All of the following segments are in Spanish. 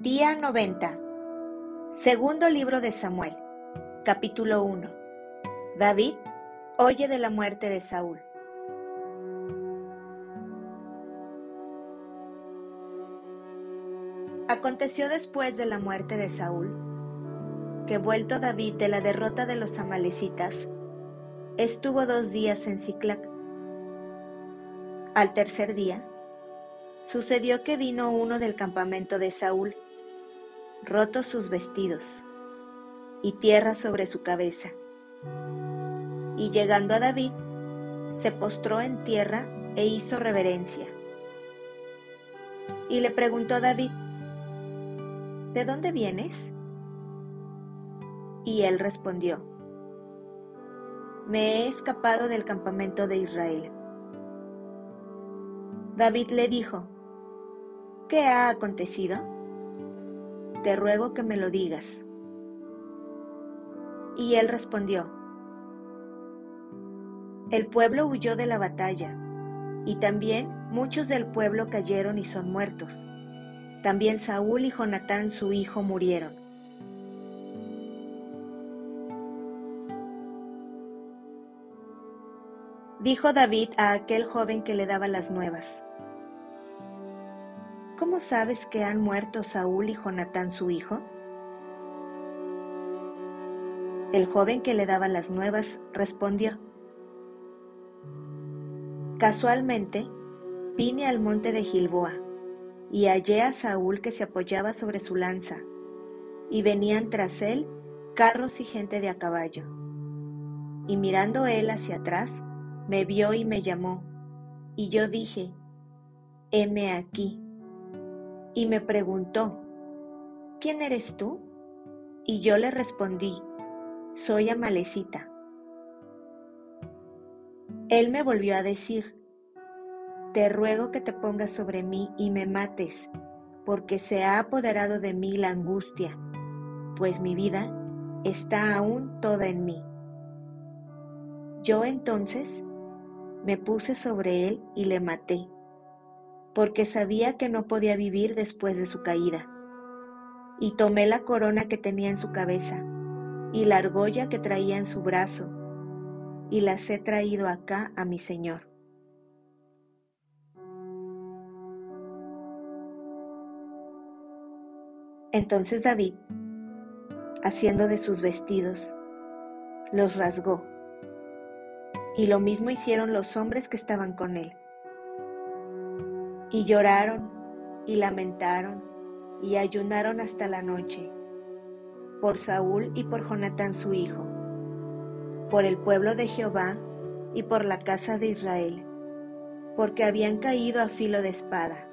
Día 90. Segundo libro de Samuel. Capítulo 1. David oye de la muerte de Saúl. Aconteció después de la muerte de Saúl, que vuelto David de la derrota de los amalecitas, estuvo dos días en Ciclac. Al tercer día, sucedió que vino uno del campamento de Saúl rotos sus vestidos y tierra sobre su cabeza. Y llegando a David, se postró en tierra e hizo reverencia. Y le preguntó David, ¿de dónde vienes? Y él respondió, me he escapado del campamento de Israel. David le dijo, ¿qué ha acontecido? Te ruego que me lo digas. Y él respondió, el pueblo huyó de la batalla, y también muchos del pueblo cayeron y son muertos. También Saúl y Jonatán su hijo murieron. Dijo David a aquel joven que le daba las nuevas, ¿Cómo sabes que han muerto Saúl y Jonatán su hijo? El joven que le daba las nuevas respondió, Casualmente vine al monte de Gilboa y hallé a Saúl que se apoyaba sobre su lanza, y venían tras él carros y gente de a caballo. Y mirando él hacia atrás, me vio y me llamó, y yo dije, heme aquí y me preguntó, ¿quién eres tú? Y yo le respondí, soy Amalecita. Él me volvió a decir, te ruego que te pongas sobre mí y me mates, porque se ha apoderado de mí la angustia, pues mi vida está aún toda en mí. Yo entonces me puse sobre él y le maté porque sabía que no podía vivir después de su caída. Y tomé la corona que tenía en su cabeza, y la argolla que traía en su brazo, y las he traído acá a mi Señor. Entonces David, haciendo de sus vestidos, los rasgó, y lo mismo hicieron los hombres que estaban con él. Y lloraron y lamentaron y ayunaron hasta la noche, por Saúl y por Jonatán su hijo, por el pueblo de Jehová y por la casa de Israel, porque habían caído a filo de espada.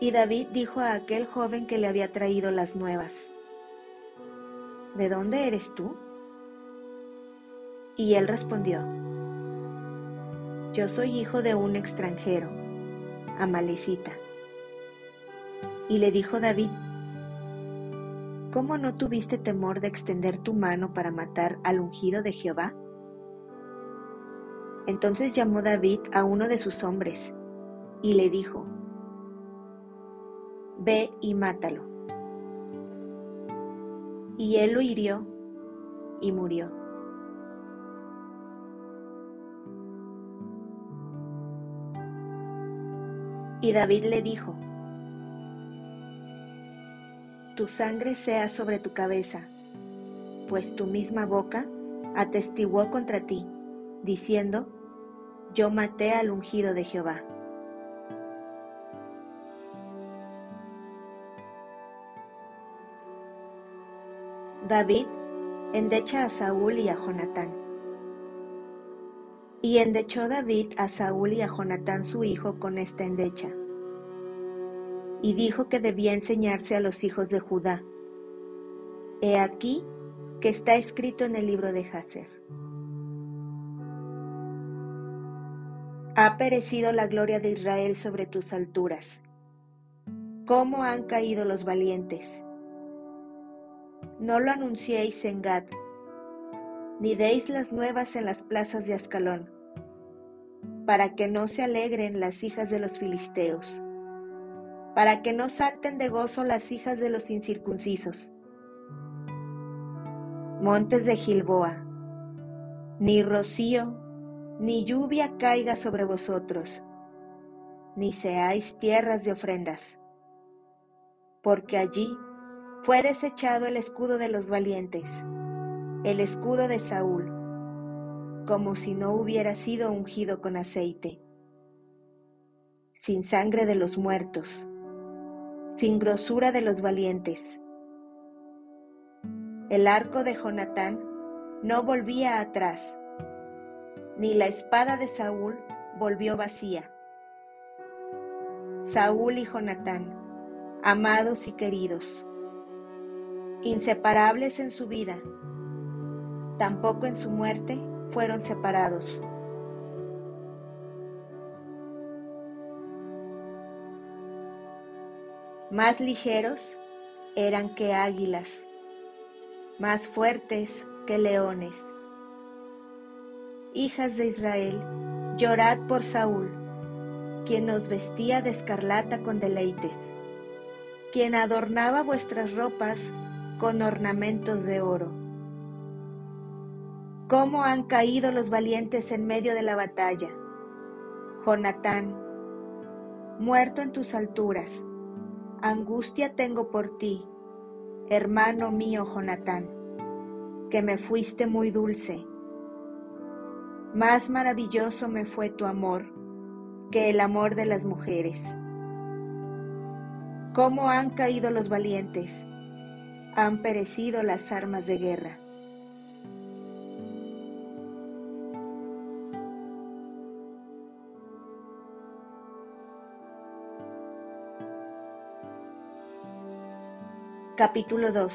Y David dijo a aquel joven que le había traído las nuevas, ¿De dónde eres tú? Y él respondió, Yo soy hijo de un extranjero Amalecita. Y le dijo David, ¿cómo no tuviste temor de extender tu mano para matar al ungido de Jehová? Entonces llamó David a uno de sus hombres y le dijo, Ve y mátalo. Y él lo hirió y murió. Y David le dijo, Tu sangre sea sobre tu cabeza, pues tu misma boca atestiguó contra ti, diciendo, Yo maté al ungido de Jehová. David endecha a Saúl y a Jonatán. Y endechó David a Saúl y a Jonatán su hijo con esta endecha. Y dijo que debía enseñarse a los hijos de Judá. He aquí que está escrito en el libro de Jaser. Ha perecido la gloria de Israel sobre tus alturas. ¿Cómo han caído los valientes? No lo anunciéis en Gad, ni deis las nuevas en las plazas de Ascalón para que no se alegren las hijas de los filisteos. para que no salten de gozo las hijas de los incircuncisos. Montes de Gilboa, ni rocío, ni lluvia caiga sobre vosotros, ni seáis tierras de ofrendas, porque allí fue desechado el escudo de los valientes, el escudo de Saúl, como si no hubiera sido ungido con aceite, sin sangre de los muertos, sin grosura de los valientes. El arco de Jonatán no volvía atrás, ni la espada de Saúl volvió vacía. Saúl y Jonatán, amados y queridos, inseparables en su vida, tampoco en su muerte fueron separados. Más ligeros eran que águilas, más fuertes que leones. Hijas de Israel, llorad por Saúl, quien os vestía de escarlata con deleites, quien adornaba vuestras ropas con ornamentos de oro. ¿Cómo han caído los valientes en medio de la batalla? Jonatán, muerto en tus alturas, angustia tengo por ti, hermano mío Jonatán, que me fuiste muy dulce. Más maravilloso me fue tu amor que el amor de las mujeres. ¿Cómo han caído los valientes? Han perecido las armas de guerra. Capítulo 2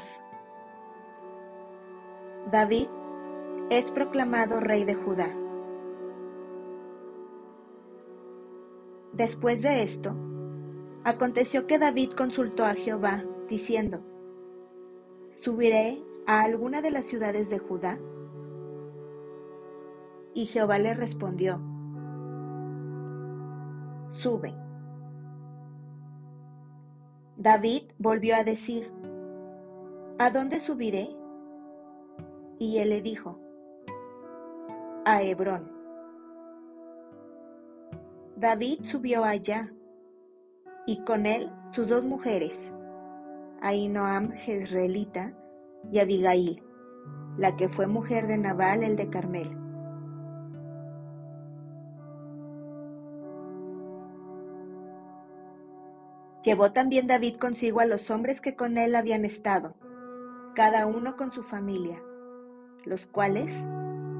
David es proclamado rey de Judá. Después de esto, aconteció que David consultó a Jehová, diciendo, ¿Subiré a alguna de las ciudades de Judá? Y Jehová le respondió, Sube. David volvió a decir, ¿A dónde subiré? Y él le dijo, a Hebrón. David subió allá, y con él sus dos mujeres, Ainoam Jezreelita y Abigail, la que fue mujer de Nabal el de Carmel. Llevó también David consigo a los hombres que con él habían estado, cada uno con su familia, los cuales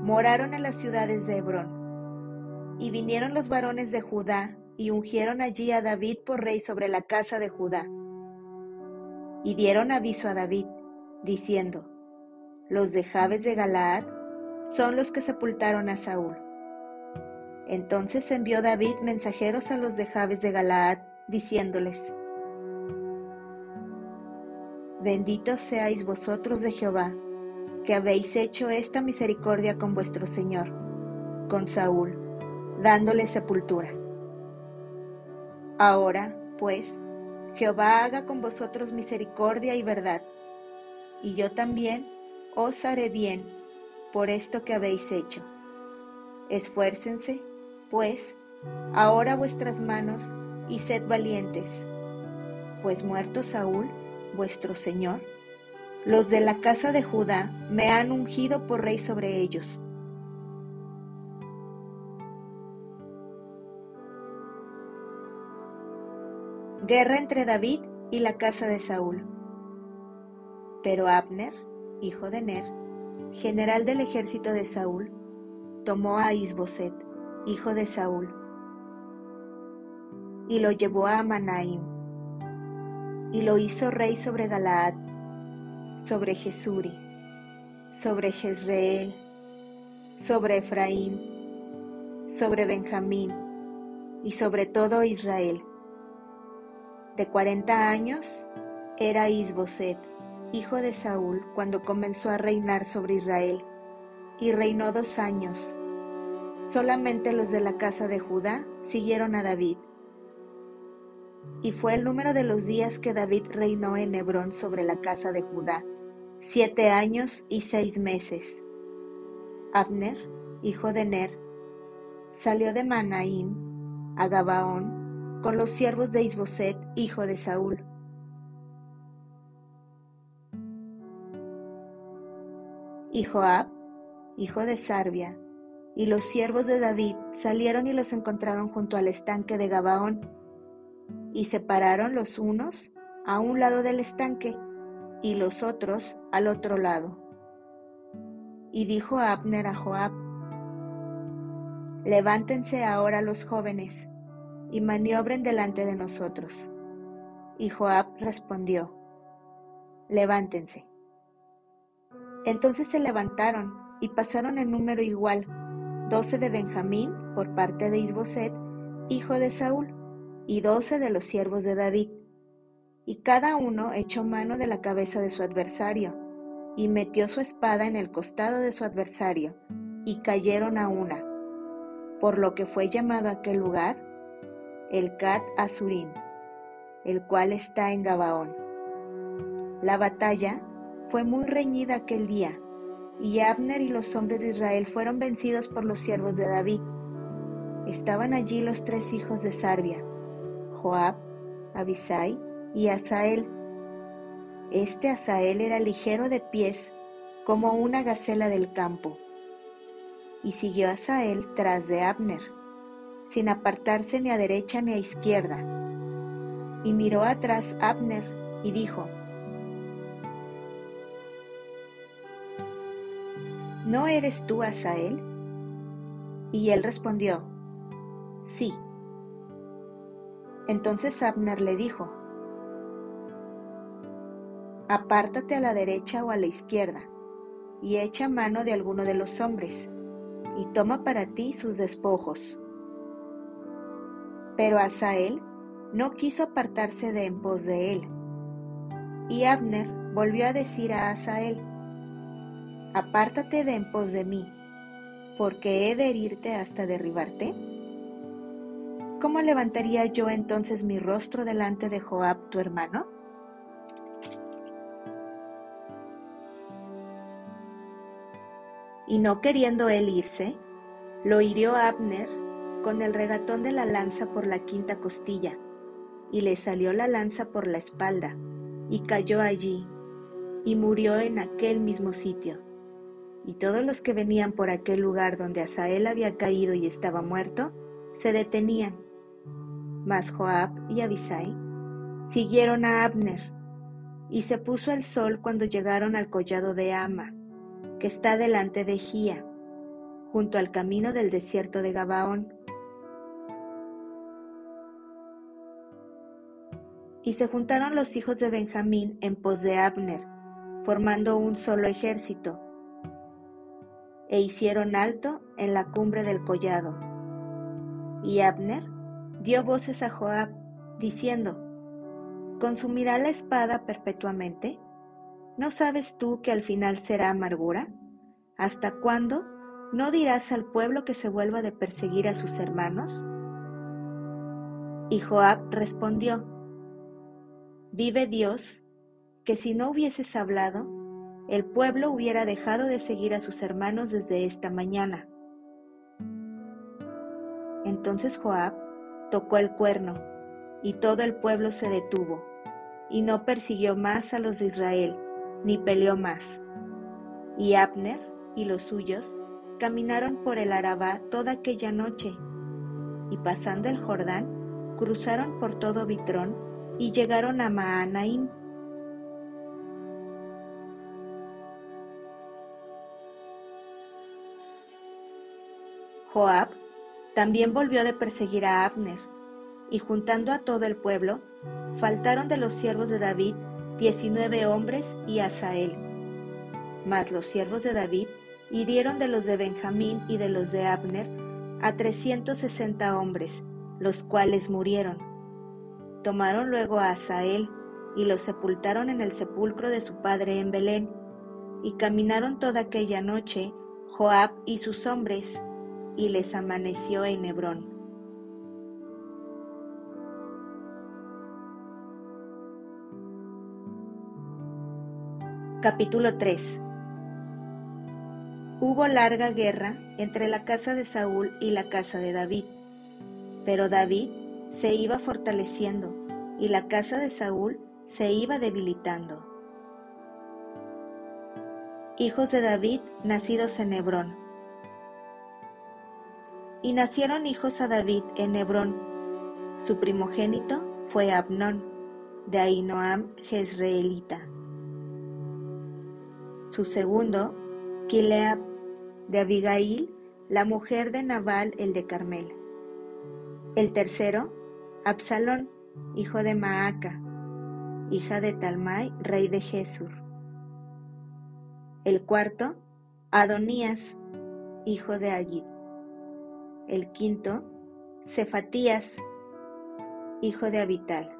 moraron en las ciudades de Hebrón. Y vinieron los varones de Judá y ungieron allí a David por rey sobre la casa de Judá. Y dieron aviso a David, diciendo, Los de Jabes de Galaad son los que sepultaron a Saúl. Entonces envió David mensajeros a los de Jabes de Galaad, diciéndoles, Benditos seáis vosotros de Jehová, que habéis hecho esta misericordia con vuestro Señor, con Saúl, dándole sepultura. Ahora, pues, Jehová haga con vosotros misericordia y verdad, y yo también os haré bien por esto que habéis hecho. Esfuércense, pues, ahora vuestras manos y sed valientes, pues muerto Saúl, vuestro Señor, los de la casa de Judá me han ungido por rey sobre ellos. Guerra entre David y la casa de Saúl. Pero Abner, hijo de Ner, general del ejército de Saúl, tomó a Isboset, hijo de Saúl, y lo llevó a Manaim y lo hizo rey sobre Galaad, sobre Jesuri, sobre Jezreel, sobre Efraín, sobre Benjamín y sobre todo Israel. De cuarenta años era Isboset, hijo de Saúl, cuando comenzó a reinar sobre Israel, y reinó dos años. Solamente los de la casa de Judá siguieron a David. Y fue el número de los días que David reinó en Hebrón sobre la casa de Judá, siete años y seis meses. Abner, hijo de Ner, salió de Manaim a Gabaón con los siervos de Isboset, hijo de Saúl. Y Joab, hijo de Sarbia, y los siervos de David salieron y los encontraron junto al estanque de Gabaón, y se pararon los unos a un lado del estanque y los otros al otro lado. Y dijo Abner a Joab, Levántense ahora los jóvenes y maniobren delante de nosotros. Y Joab respondió, Levántense. Entonces se levantaron y pasaron en número igual, doce de Benjamín por parte de Isboset, hijo de Saúl, y doce de los siervos de David. Y cada uno echó mano de la cabeza de su adversario, y metió su espada en el costado de su adversario, y cayeron a una, por lo que fue llamado aquel lugar el Cat Azurim, el cual está en Gabaón. La batalla fue muy reñida aquel día, y Abner y los hombres de Israel fueron vencidos por los siervos de David. Estaban allí los tres hijos de Sarbia, Joab, Abisai y Asael. Este Asael era ligero de pies, como una gacela del campo. Y siguió Asael tras de Abner, sin apartarse ni a derecha ni a izquierda. Y miró atrás Abner y dijo, ¿No eres tú Asael? Y él respondió, Sí. Entonces Abner le dijo, Apártate a la derecha o a la izquierda, y echa mano de alguno de los hombres, y toma para ti sus despojos. Pero Asael no quiso apartarse de en pos de él. Y Abner volvió a decir a Asael, apártate de en pos de mí, porque he de herirte hasta derribarte. ¿Cómo levantaría yo entonces mi rostro delante de Joab tu hermano? Y no queriendo él irse, lo hirió Abner con el regatón de la lanza por la quinta costilla, y le salió la lanza por la espalda, y cayó allí, y murió en aquel mismo sitio y todos los que venían por aquel lugar donde Asael había caído y estaba muerto, se detenían. Mas Joab y Abisai siguieron a Abner, y se puso el sol cuando llegaron al collado de Ama, que está delante de Gía, junto al camino del desierto de Gabaón. Y se juntaron los hijos de Benjamín en pos de Abner, formando un solo ejército, e hicieron alto en la cumbre del collado. Y Abner dio voces a Joab, diciendo, ¿Consumirá la espada perpetuamente? ¿No sabes tú que al final será amargura? ¿Hasta cuándo no dirás al pueblo que se vuelva de perseguir a sus hermanos? Y Joab respondió, Vive Dios, que si no hubieses hablado, el pueblo hubiera dejado de seguir a sus hermanos desde esta mañana. Entonces Joab tocó el cuerno, y todo el pueblo se detuvo, y no persiguió más a los de Israel, ni peleó más. Y Abner y los suyos caminaron por el Arabá toda aquella noche, y pasando el Jordán, cruzaron por todo Bitrón y llegaron a Maanaim. Joab también volvió de perseguir a Abner, y juntando a todo el pueblo, faltaron de los siervos de David diecinueve hombres y Asael. Mas los siervos de David hirieron de los de Benjamín y de los de Abner a trescientos sesenta hombres, los cuales murieron. Tomaron luego a Asael y lo sepultaron en el sepulcro de su padre en Belén, y caminaron toda aquella noche Joab y sus hombres y les amaneció en Hebrón. Capítulo Hubo larga guerra entre la casa de Saúl y la casa de David, pero David se iba fortaleciendo y la casa de Saúl se iba debilitando. Hijos de David nacidos en Hebrón, y nacieron hijos a David en Hebrón. Su primogénito fue Abnón, de Ainoam Jezreelita. Su segundo, Kileab, de Abigail, la mujer de Nabal el de Carmel. El tercero, Absalón, hijo de Maaca, hija de Talmai, rey de Jesur. El cuarto, Adonías, hijo de Agit. El quinto, Cefatías, hijo de Abital.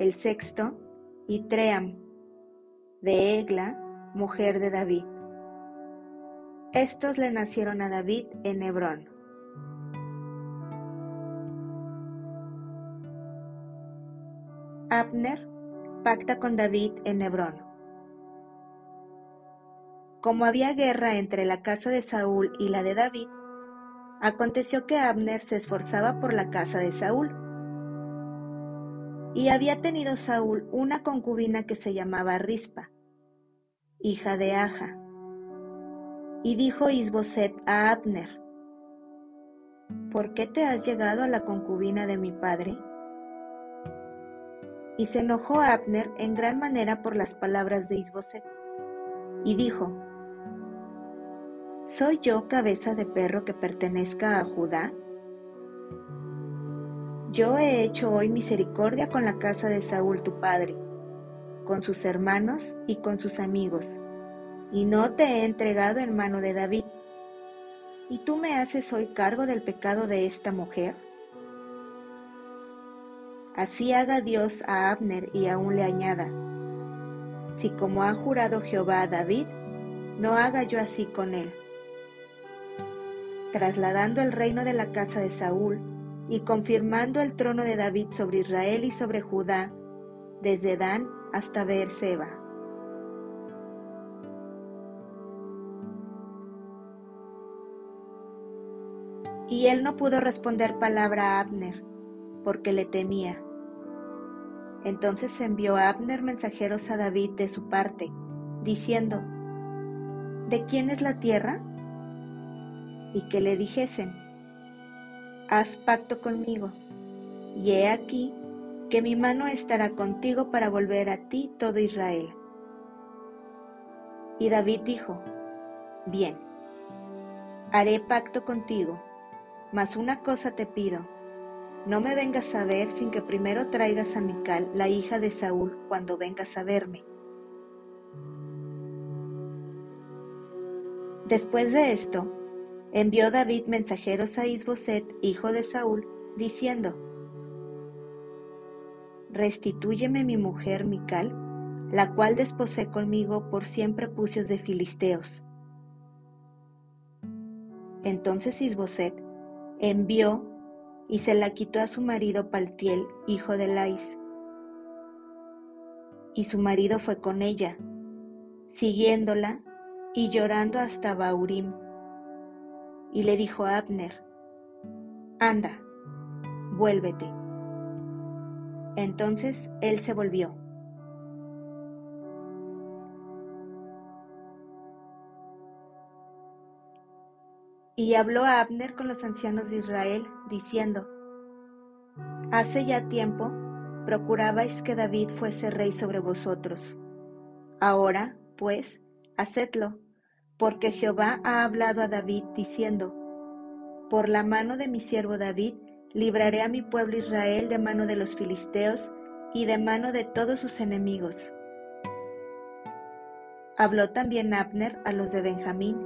El sexto, Itream, de Egla, mujer de David. Estos le nacieron a David en Hebrón. Abner pacta con David en Hebrón. Como había guerra entre la casa de Saúl y la de David, aconteció que Abner se esforzaba por la casa de Saúl y había tenido Saúl una concubina que se llamaba Rispa, hija de Aja. Y dijo Isboset a Abner, ¿por qué te has llegado a la concubina de mi padre? Y se enojó Abner en gran manera por las palabras de Isboset, y dijo, ¿Soy yo cabeza de perro que pertenezca a Judá? Yo he hecho hoy misericordia con la casa de Saúl tu padre, con sus hermanos y con sus amigos, y no te he entregado en mano de David. ¿Y tú me haces hoy cargo del pecado de esta mujer? Así haga Dios a Abner y aún le añada, si como ha jurado Jehová a David, no haga yo así con él. Trasladando el reino de la casa de Saúl, y confirmando el trono de David sobre Israel y sobre Judá, desde Dan hasta Beerseba. Y él no pudo responder palabra a Abner, porque le temía. Entonces envió Abner mensajeros a David de su parte, diciendo, ¿De quién es la tierra? Y que le dijesen, haz pacto conmigo, y he aquí que mi mano estará contigo para volver a ti todo Israel. Y David dijo, Bien, haré pacto contigo, mas una cosa te pido, no me vengas a ver sin que primero traigas a Mical, la hija de Saúl, cuando vengas a verme. Después de esto, envió David mensajeros a Isboset, hijo de Saúl, diciendo, Restitúyeme mi mujer Mical, la cual desposé conmigo por cien prepucios de filisteos. Entonces Isboset envió y se la quitó a su marido Paltiel, hijo de Lais. Y su marido fue con ella, siguiéndola y llorando hasta Baurim y le dijo a Abner, Anda, vuélvete. Entonces él se volvió. Y habló a Abner con los ancianos de Israel, diciendo, Hace ya tiempo procurabais que David fuese rey sobre vosotros. Ahora, pues, hacedlo porque Jehová ha hablado a David diciendo, Por la mano de mi siervo David, libraré a mi pueblo Israel de mano de los filisteos y de mano de todos sus enemigos. Habló también Abner a los de Benjamín,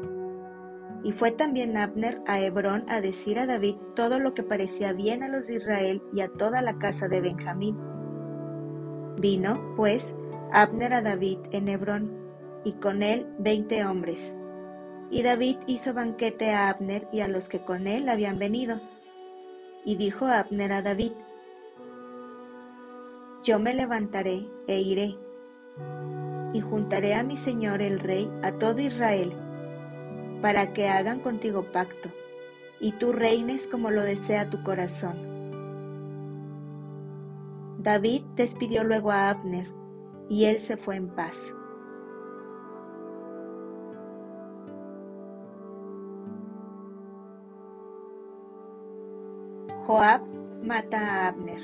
y fue también Abner a Hebrón a decir a David todo lo que parecía bien a los de Israel y a toda la casa de Benjamín. Vino, pues, Abner a David en Hebrón, y con él veinte hombres y David hizo banquete a Abner y a los que con él habían venido. Y dijo Abner a David, Yo me levantaré e iré. y juntaré a mi señor el rey a todo Israel, para que hagan contigo pacto, y tú reines como lo desea tu corazón. David despidió luego a Abner, y él se fue en paz. Joab mata a Abner.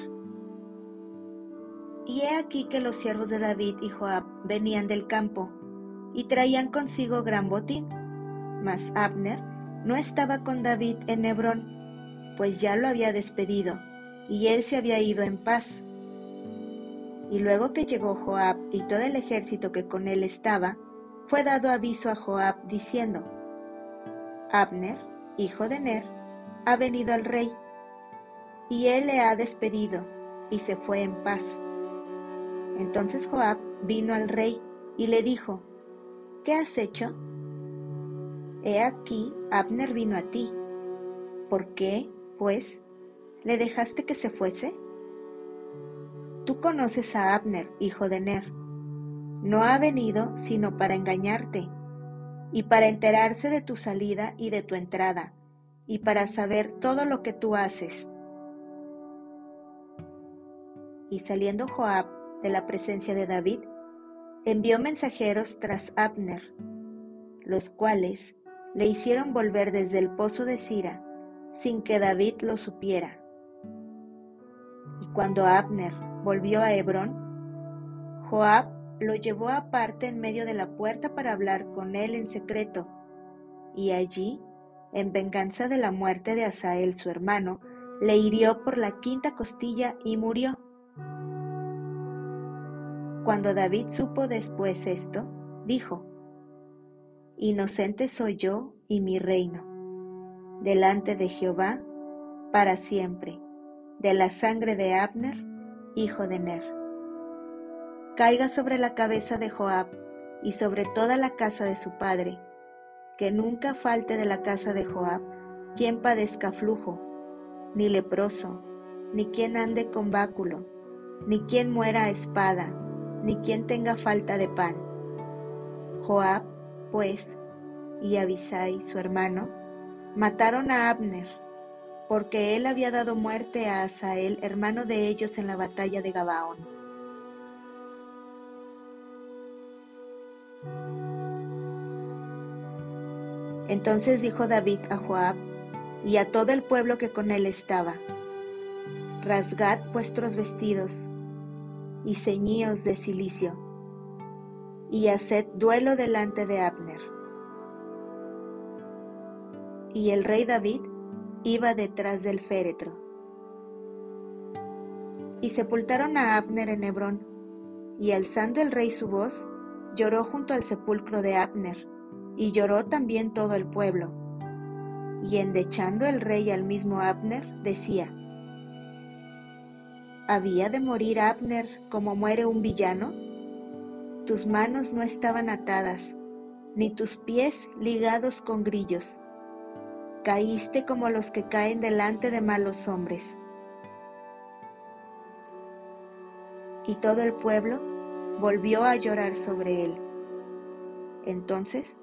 Y he aquí que los siervos de David y Joab venían del campo y traían consigo gran botín. Mas Abner no estaba con David en Hebrón, pues ya lo había despedido y él se había ido en paz. Y luego que llegó Joab y todo el ejército que con él estaba, fue dado aviso a Joab diciendo, Abner, hijo de Ner, ha venido al rey y él le ha despedido, y se fue en paz. Entonces Joab vino al rey y le dijo, ¿qué has hecho? He aquí, Abner vino a ti. ¿Por qué, pues, le dejaste que se fuese? Tú conoces a Abner, hijo de Ner. No ha venido sino para engañarte, y para enterarse de tu salida y de tu entrada, y para saber todo lo que tú haces. Y saliendo Joab de la presencia de David, envió mensajeros tras Abner, los cuales le hicieron volver desde el pozo de Sira, sin que David lo supiera. Y cuando Abner volvió a Hebrón, Joab lo llevó aparte en medio de la puerta para hablar con él en secreto, y allí, en venganza de la muerte de Asael su hermano, le hirió por la quinta costilla y murió. Cuando David supo después esto, dijo, Inocente soy yo y mi reino, delante de Jehová, para siempre, de la sangre de Abner, hijo de Ner. Caiga sobre la cabeza de Joab y sobre toda la casa de su padre, que nunca falte de la casa de Joab quien padezca flujo, ni leproso, ni quien ande con báculo, ni quien muera a espada, ni quien tenga falta de pan. Joab, pues, y Abisai, su hermano, mataron a Abner, porque él había dado muerte a Asael, hermano de ellos, en la batalla de Gabaón. Entonces dijo David a Joab y a todo el pueblo que con él estaba, Rasgad vuestros vestidos y ceñíos de cilicio, y haced duelo delante de Abner. Y el rey David iba detrás del féretro. Y sepultaron a Abner en Hebrón, y alzando el rey su voz, lloró junto al sepulcro de Abner, y lloró también todo el pueblo. Y endechando el rey al mismo Abner, decía, ¿Había de morir Abner como muere un villano? Tus manos no estaban atadas, ni tus pies ligados con grillos. Caíste como los que caen delante de malos hombres. Y todo el pueblo volvió a llorar sobre él. Entonces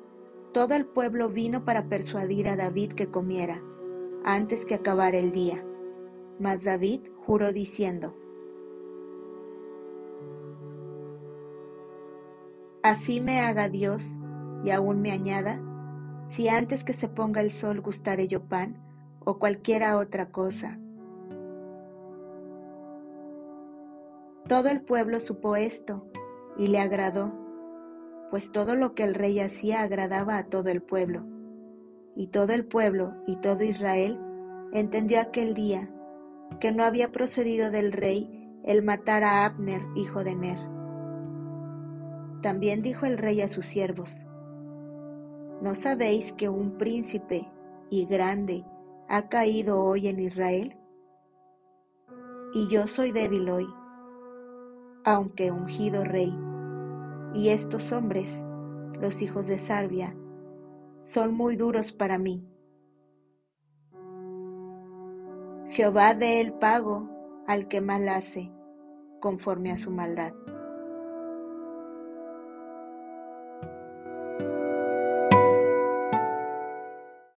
todo el pueblo vino para persuadir a David que comiera, antes que acabara el día. Mas David juró diciendo, Así me haga Dios y aún me añada, si antes que se ponga el sol gustaré yo pan o cualquiera otra cosa. Todo el pueblo supo esto y le agradó, pues todo lo que el rey hacía agradaba a todo el pueblo. Y todo el pueblo y todo Israel entendió aquel día que no había procedido del rey el matar a Abner, hijo de Ner. También dijo el rey a sus siervos, ¿no sabéis que un príncipe y grande ha caído hoy en Israel? Y yo soy débil hoy, aunque ungido rey, y estos hombres, los hijos de Sarbia, son muy duros para mí. Jehová dé el pago al que mal hace, conforme a su maldad.